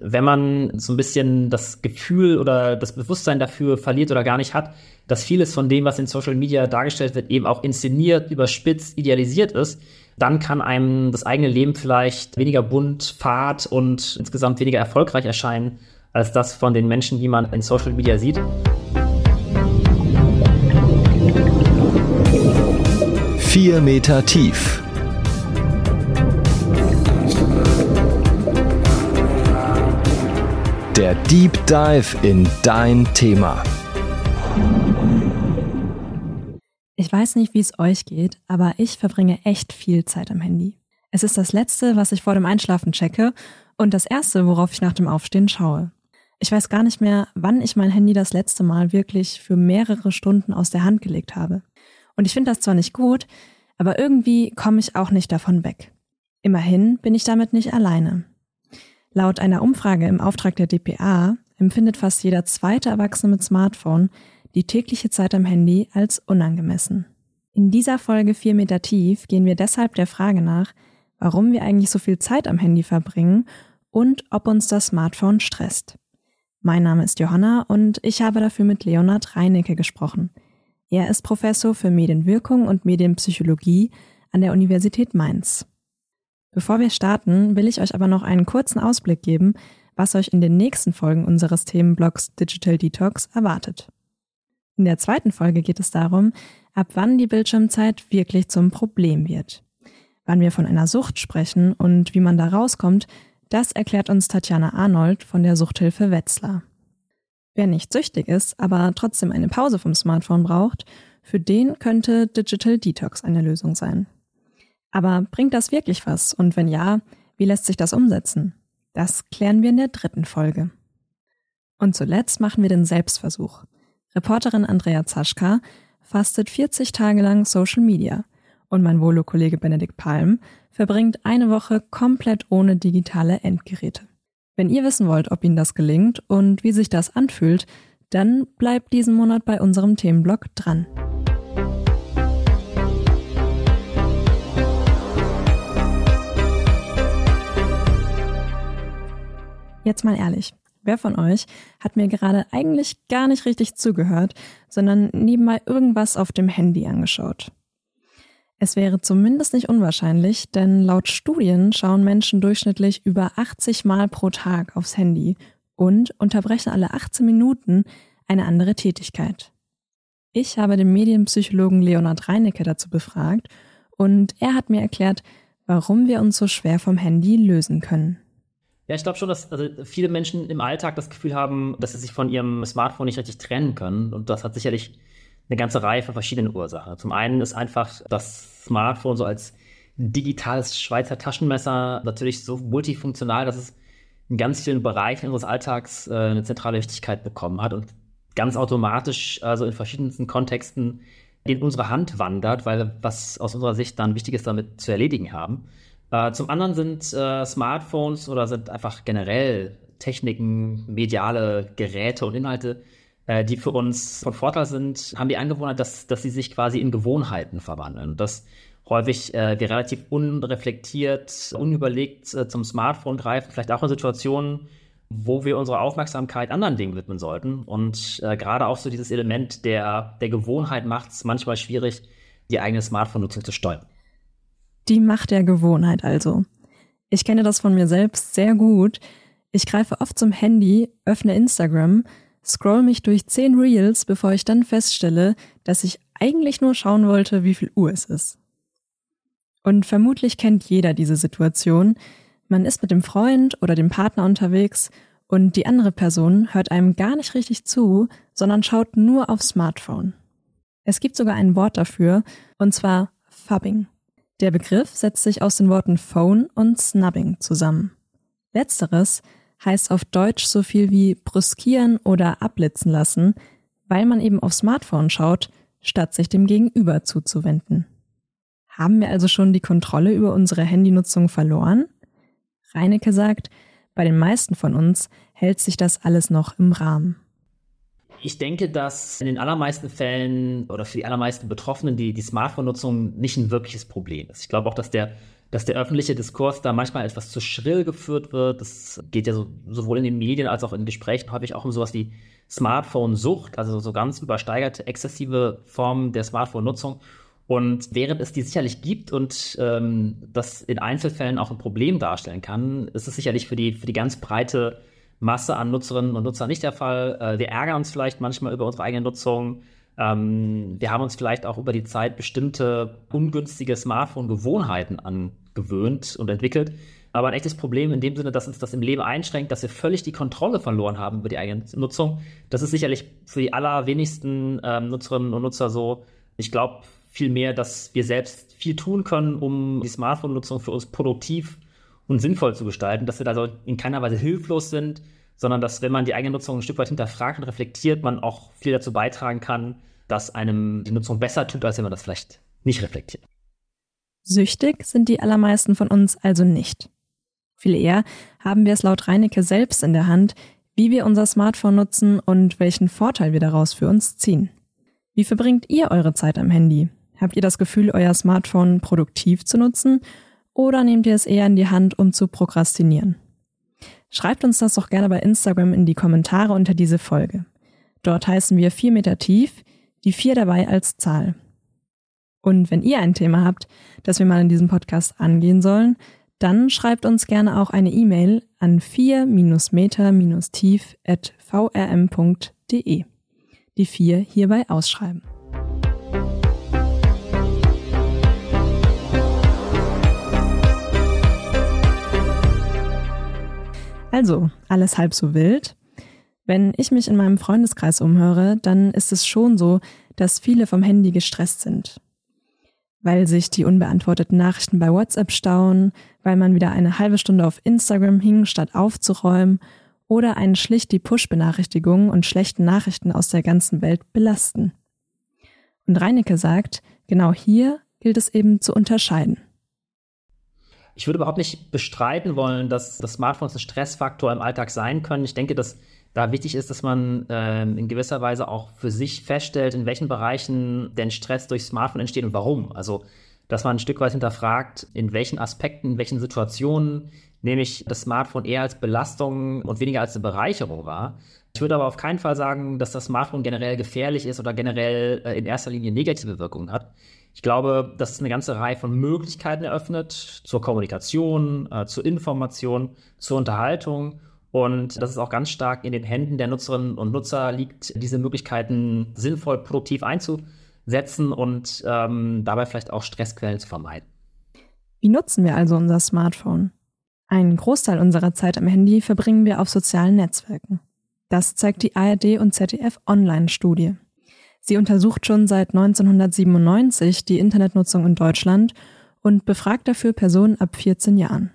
wenn man so ein bisschen das Gefühl oder das Bewusstsein dafür verliert oder gar nicht hat, dass vieles von dem, was in Social Media dargestellt wird, eben auch inszeniert, überspitzt, idealisiert ist, dann kann einem das eigene Leben vielleicht weniger bunt, fad und insgesamt weniger erfolgreich erscheinen, als das von den Menschen, die man in Social Media sieht. Vier Meter tief Der Deep Dive in dein Thema. Ich weiß nicht, wie es euch geht, aber ich verbringe echt viel Zeit am Handy. Es ist das Letzte, was ich vor dem Einschlafen checke und das Erste, worauf ich nach dem Aufstehen schaue. Ich weiß gar nicht mehr, wann ich mein Handy das letzte Mal wirklich für mehrere Stunden aus der Hand gelegt habe. Und ich finde das zwar nicht gut, aber irgendwie komme ich auch nicht davon weg. Immerhin bin ich damit nicht alleine. Laut einer Umfrage im Auftrag der DPA empfindet fast jeder zweite Erwachsene mit Smartphone die tägliche Zeit am Handy als unangemessen. In dieser Folge 4 Meter tief gehen wir deshalb der Frage nach, warum wir eigentlich so viel Zeit am Handy verbringen und ob uns das Smartphone stresst. Mein Name ist Johanna und ich habe dafür mit Leonhard Reinecke gesprochen. Er ist Professor für Medienwirkung und Medienpsychologie an der Universität Mainz. Bevor wir starten, will ich euch aber noch einen kurzen Ausblick geben, was euch in den nächsten Folgen unseres Themenblocks Digital Detox erwartet. In der zweiten Folge geht es darum, ab wann die Bildschirmzeit wirklich zum Problem wird. Wann wir von einer Sucht sprechen und wie man da rauskommt, das erklärt uns Tatjana Arnold von der Suchthilfe Wetzlar. Wer nicht süchtig ist, aber trotzdem eine Pause vom Smartphone braucht, für den könnte Digital Detox eine Lösung sein. Aber bringt das wirklich was? Und wenn ja, wie lässt sich das umsetzen? Das klären wir in der dritten Folge. Und zuletzt machen wir den Selbstversuch. Reporterin Andrea Zaschka fastet 40 Tage lang Social Media und mein Volo-Kollege Benedikt Palm verbringt eine Woche komplett ohne digitale Endgeräte. Wenn ihr wissen wollt, ob Ihnen das gelingt und wie sich das anfühlt, dann bleibt diesen Monat bei unserem Themenblock dran. Jetzt mal ehrlich, wer von euch hat mir gerade eigentlich gar nicht richtig zugehört, sondern nebenbei irgendwas auf dem Handy angeschaut? Es wäre zumindest nicht unwahrscheinlich, denn laut Studien schauen Menschen durchschnittlich über 80 Mal pro Tag aufs Handy und unterbrechen alle 18 Minuten eine andere Tätigkeit. Ich habe den Medienpsychologen Leonhard Reinecke dazu befragt und er hat mir erklärt, warum wir uns so schwer vom Handy lösen können. Ja, ich glaube schon, dass also viele Menschen im Alltag das Gefühl haben, dass sie sich von ihrem Smartphone nicht richtig trennen können. Und das hat sicherlich eine ganze Reihe von verschiedenen Ursachen. Zum einen ist einfach das Smartphone so als digitales Schweizer Taschenmesser natürlich so multifunktional, dass es in ganz vielen Bereichen unseres Alltags äh, eine zentrale Wichtigkeit bekommen hat und ganz automatisch, also in verschiedensten Kontexten, in unsere Hand wandert, weil wir was aus unserer Sicht dann Wichtiges damit zu erledigen haben. Äh, zum anderen sind äh, Smartphones oder sind einfach generell Techniken, mediale Geräte und Inhalte, äh, die für uns von Vorteil sind, haben die Angewohnheit, dass, dass sie sich quasi in Gewohnheiten verwandeln. Dass häufig äh, wir relativ unreflektiert, unüberlegt äh, zum Smartphone greifen, vielleicht auch in Situationen, wo wir unsere Aufmerksamkeit anderen Dingen widmen sollten. Und äh, gerade auch so dieses Element der, der Gewohnheit macht es manchmal schwierig, die eigene Smartphone-Nutzung zu steuern. Die Macht der Gewohnheit also. Ich kenne das von mir selbst sehr gut. Ich greife oft zum Handy, öffne Instagram, scroll mich durch zehn Reels, bevor ich dann feststelle, dass ich eigentlich nur schauen wollte, wie viel Uhr es ist. Und vermutlich kennt jeder diese Situation. Man ist mit dem Freund oder dem Partner unterwegs und die andere Person hört einem gar nicht richtig zu, sondern schaut nur aufs Smartphone. Es gibt sogar ein Wort dafür, und zwar Fubbing. Der Begriff setzt sich aus den Worten Phone und Snubbing zusammen. Letzteres heißt auf Deutsch so viel wie brüskieren oder abblitzen lassen, weil man eben aufs Smartphone schaut, statt sich dem Gegenüber zuzuwenden. Haben wir also schon die Kontrolle über unsere Handynutzung verloren? Reinecke sagt, bei den meisten von uns hält sich das alles noch im Rahmen. Ich denke, dass in den allermeisten Fällen oder für die allermeisten Betroffenen die, die Smartphone-Nutzung nicht ein wirkliches Problem ist. Ich glaube auch, dass der, dass der öffentliche Diskurs da manchmal etwas zu schrill geführt wird. Das geht ja so, sowohl in den Medien als auch in Gesprächen häufig auch um sowas wie Smartphone-Sucht, also so ganz übersteigerte, exzessive Formen der Smartphone-Nutzung. Und während es die sicherlich gibt und ähm, das in Einzelfällen auch ein Problem darstellen kann, ist es sicherlich für die, für die ganz breite Masse an Nutzerinnen und Nutzern nicht der Fall. Äh, wir ärgern uns vielleicht manchmal über unsere eigene Nutzung. Ähm, wir haben uns vielleicht auch über die Zeit bestimmte ungünstige Smartphone-Gewohnheiten angewöhnt und entwickelt. Aber ein echtes Problem in dem Sinne, dass uns das im Leben einschränkt, dass wir völlig die Kontrolle verloren haben über die eigene Nutzung. Das ist sicherlich für die allerwenigsten ähm, Nutzerinnen und Nutzer so. Ich glaube, vielmehr, dass wir selbst viel tun können, um die Smartphone-Nutzung für uns produktiv und sinnvoll zu gestalten, dass wir also in keiner Weise hilflos sind, sondern dass, wenn man die eigene Nutzung ein Stück weit hinterfragt und reflektiert, man auch viel dazu beitragen kann, dass einem die Nutzung besser tut, als wenn man das vielleicht nicht reflektiert. Süchtig sind die allermeisten von uns also nicht. Viel eher haben wir es laut Reinecke selbst in der Hand, wie wir unser Smartphone nutzen und welchen Vorteil wir daraus für uns ziehen. Wie verbringt ihr eure Zeit am Handy? Habt ihr das Gefühl, euer Smartphone produktiv zu nutzen oder nehmt ihr es eher in die Hand, um zu prokrastinieren? Schreibt uns das doch gerne bei Instagram in die Kommentare unter diese Folge. Dort heißen wir 4 Meter tief, die 4 dabei als Zahl. Und wenn ihr ein Thema habt, das wir mal in diesem Podcast angehen sollen, dann schreibt uns gerne auch eine E-Mail an 4-meter-tief.vrm.de. Die 4 hierbei ausschreiben. Also, alles halb so wild. Wenn ich mich in meinem Freundeskreis umhöre, dann ist es schon so, dass viele vom Handy gestresst sind. Weil sich die unbeantworteten Nachrichten bei WhatsApp stauen, weil man wieder eine halbe Stunde auf Instagram hing, statt aufzuräumen, oder einen schlicht die Push-Benachrichtigungen und schlechten Nachrichten aus der ganzen Welt belasten. Und Reinecke sagt, genau hier gilt es eben zu unterscheiden. Ich würde überhaupt nicht bestreiten wollen, dass, dass Smartphones ein Stressfaktor im Alltag sein können. Ich denke, dass da wichtig ist, dass man ähm, in gewisser Weise auch für sich feststellt, in welchen Bereichen denn Stress durch Smartphone entsteht und warum. Also, dass man ein Stück weit hinterfragt, in welchen Aspekten, in welchen Situationen nehme ich das Smartphone eher als Belastung und weniger als eine Bereicherung wahr. Ich würde aber auf keinen Fall sagen, dass das Smartphone generell gefährlich ist oder generell äh, in erster Linie negative Wirkungen hat. Ich glaube, dass es eine ganze Reihe von Möglichkeiten eröffnet zur Kommunikation, äh, zur Information, zur Unterhaltung und dass es auch ganz stark in den Händen der Nutzerinnen und Nutzer liegt, diese Möglichkeiten sinnvoll, produktiv einzusetzen und ähm, dabei vielleicht auch Stressquellen zu vermeiden. Wie nutzen wir also unser Smartphone? Einen Großteil unserer Zeit am Handy verbringen wir auf sozialen Netzwerken. Das zeigt die ARD und ZDF Online-Studie. Sie untersucht schon seit 1997 die Internetnutzung in Deutschland und befragt dafür Personen ab 14 Jahren.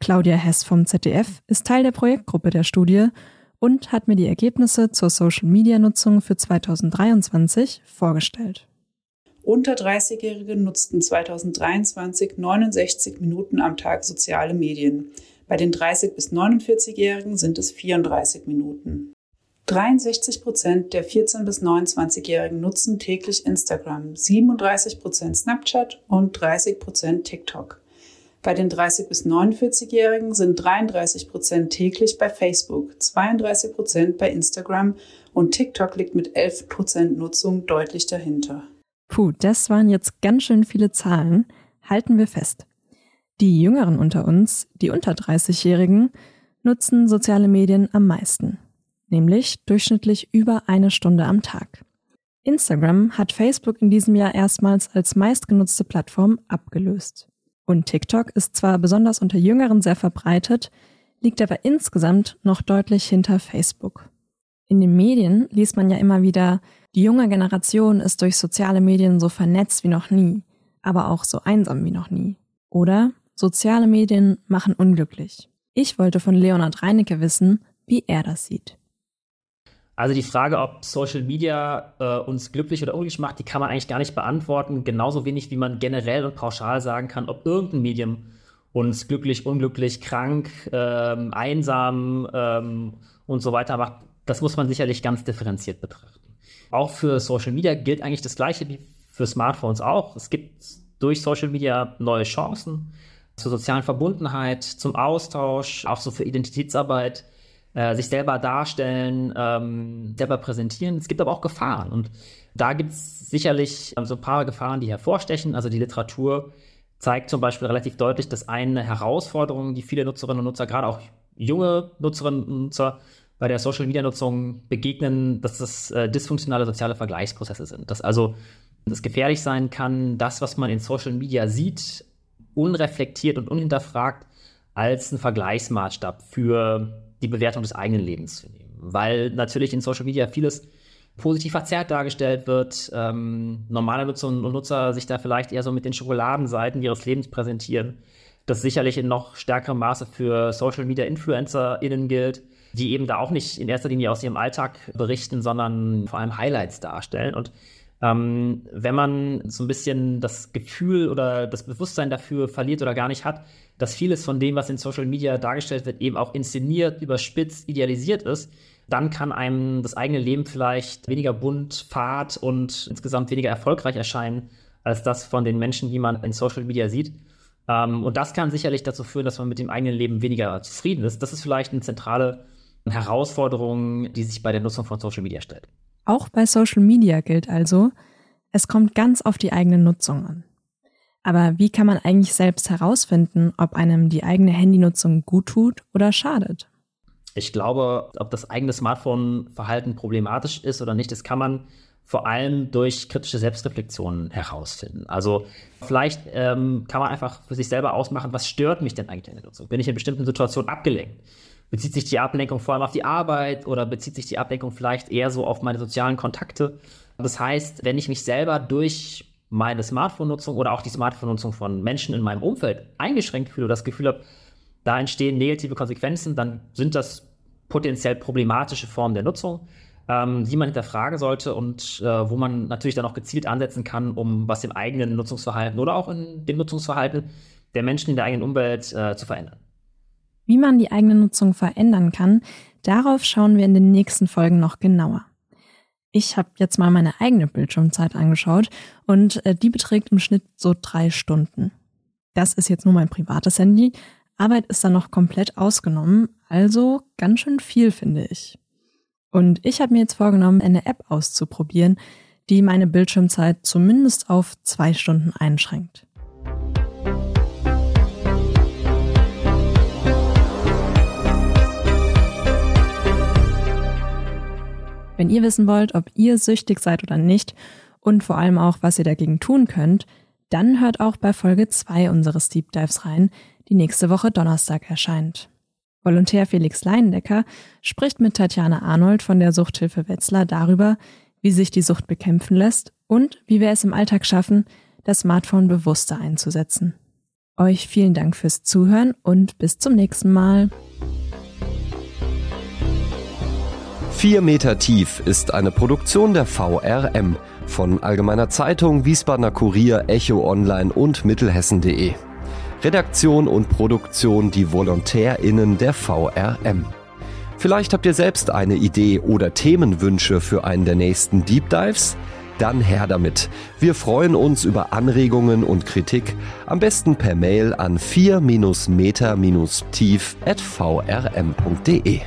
Claudia Hess vom ZDF ist Teil der Projektgruppe der Studie und hat mir die Ergebnisse zur Social-Media-Nutzung für 2023 vorgestellt. Unter 30-Jährige nutzten 2023 69 Minuten am Tag soziale Medien. Bei den 30- bis 49-Jährigen sind es 34 Minuten. 63 Prozent der 14- bis 29-Jährigen nutzen täglich Instagram, 37 Prozent Snapchat und 30 Prozent TikTok. Bei den 30- bis 49-Jährigen sind 33 Prozent täglich bei Facebook, 32 Prozent bei Instagram und TikTok liegt mit 11 Prozent Nutzung deutlich dahinter. Puh, das waren jetzt ganz schön viele Zahlen. Halten wir fest. Die Jüngeren unter uns, die unter 30-Jährigen, nutzen soziale Medien am meisten nämlich durchschnittlich über eine Stunde am Tag. Instagram hat Facebook in diesem Jahr erstmals als meistgenutzte Plattform abgelöst. Und TikTok ist zwar besonders unter Jüngeren sehr verbreitet, liegt aber insgesamt noch deutlich hinter Facebook. In den Medien liest man ja immer wieder, die junge Generation ist durch soziale Medien so vernetzt wie noch nie, aber auch so einsam wie noch nie. Oder soziale Medien machen unglücklich. Ich wollte von Leonhard Reinecke wissen, wie er das sieht. Also die Frage, ob Social Media äh, uns glücklich oder unglücklich macht, die kann man eigentlich gar nicht beantworten. Genauso wenig, wie man generell und pauschal sagen kann, ob irgendein Medium uns glücklich, unglücklich, krank, ähm, einsam ähm, und so weiter macht. Das muss man sicherlich ganz differenziert betrachten. Auch für Social Media gilt eigentlich das Gleiche wie für Smartphones auch. Es gibt durch Social Media neue Chancen zur sozialen Verbundenheit, zum Austausch, auch so für Identitätsarbeit, äh, sich selber darstellen, ähm, selber präsentieren. Es gibt aber auch Gefahren und da gibt es sicherlich ähm, so ein paar Gefahren, die hervorstechen. Also die Literatur zeigt zum Beispiel relativ deutlich, dass eine Herausforderung, die viele Nutzerinnen und Nutzer, gerade auch junge Nutzerinnen und Nutzer, bei der Social Media Nutzung begegnen, dass das äh, dysfunktionale soziale Vergleichsprozesse sind. Dass also es gefährlich sein kann, das, was man in Social Media sieht, unreflektiert und unhinterfragt als ein Vergleichsmaßstab für die Bewertung des eigenen Lebens zu nehmen. Weil natürlich in Social Media vieles positiv verzerrt dargestellt wird, ähm, normale Nutzerinnen und Nutzer sich da vielleicht eher so mit den Schokoladenseiten ihres Lebens präsentieren. Das sicherlich in noch stärkerem Maße für Social Media InfluencerInnen gilt, die eben da auch nicht in erster Linie aus ihrem Alltag berichten, sondern vor allem Highlights darstellen. Und ähm, wenn man so ein bisschen das Gefühl oder das Bewusstsein dafür verliert oder gar nicht hat, dass vieles von dem, was in Social Media dargestellt wird, eben auch inszeniert, überspitzt, idealisiert ist, dann kann einem das eigene Leben vielleicht weniger bunt, fad und insgesamt weniger erfolgreich erscheinen als das von den Menschen, die man in Social Media sieht. Ähm, und das kann sicherlich dazu führen, dass man mit dem eigenen Leben weniger zufrieden ist. Das ist vielleicht eine zentrale Herausforderung, die sich bei der Nutzung von Social Media stellt. Auch bei Social Media gilt also, es kommt ganz auf die eigene Nutzung an. Aber wie kann man eigentlich selbst herausfinden, ob einem die eigene Handynutzung gut tut oder schadet? Ich glaube, ob das eigene Smartphone-Verhalten problematisch ist oder nicht, das kann man vor allem durch kritische Selbstreflexion herausfinden. Also vielleicht ähm, kann man einfach für sich selber ausmachen, was stört mich denn eigentlich in der Nutzung? Bin ich in bestimmten Situationen abgelenkt? Bezieht sich die Ablenkung vor allem auf die Arbeit oder bezieht sich die Ablenkung vielleicht eher so auf meine sozialen Kontakte? Das heißt, wenn ich mich selber durch meine Smartphone-Nutzung oder auch die Smartphone-Nutzung von Menschen in meinem Umfeld eingeschränkt fühle oder das Gefühl habe, da entstehen negative Konsequenzen, dann sind das potenziell problematische Formen der Nutzung, ähm, die man hinterfragen sollte und äh, wo man natürlich dann auch gezielt ansetzen kann, um was im eigenen Nutzungsverhalten oder auch in dem Nutzungsverhalten der Menschen in der eigenen Umwelt äh, zu verändern. Wie man die eigene Nutzung verändern kann, darauf schauen wir in den nächsten Folgen noch genauer. Ich habe jetzt mal meine eigene Bildschirmzeit angeschaut und äh, die beträgt im Schnitt so drei Stunden. Das ist jetzt nur mein privates Handy. Arbeit ist da noch komplett ausgenommen, also ganz schön viel, finde ich. Und ich habe mir jetzt vorgenommen, eine App auszuprobieren, die meine Bildschirmzeit zumindest auf zwei Stunden einschränkt. Wenn ihr wissen wollt, ob ihr süchtig seid oder nicht und vor allem auch, was ihr dagegen tun könnt, dann hört auch bei Folge 2 unseres Deep Dives rein, die nächste Woche Donnerstag erscheint. Volontär Felix Leindecker spricht mit Tatjana Arnold von der Suchthilfe Wetzlar darüber, wie sich die Sucht bekämpfen lässt und wie wir es im Alltag schaffen, das Smartphone bewusster einzusetzen. Euch vielen Dank fürs Zuhören und bis zum nächsten Mal. 4 Meter tief ist eine Produktion der VRM von Allgemeiner Zeitung, Wiesbadener Kurier, Echo Online und Mittelhessen.de. Redaktion und Produktion die VolontärInnen der VRM. Vielleicht habt ihr selbst eine Idee oder Themenwünsche für einen der nächsten Deep Dives? Dann her damit. Wir freuen uns über Anregungen und Kritik, am besten per Mail an 4-meter-tief at vrm.de.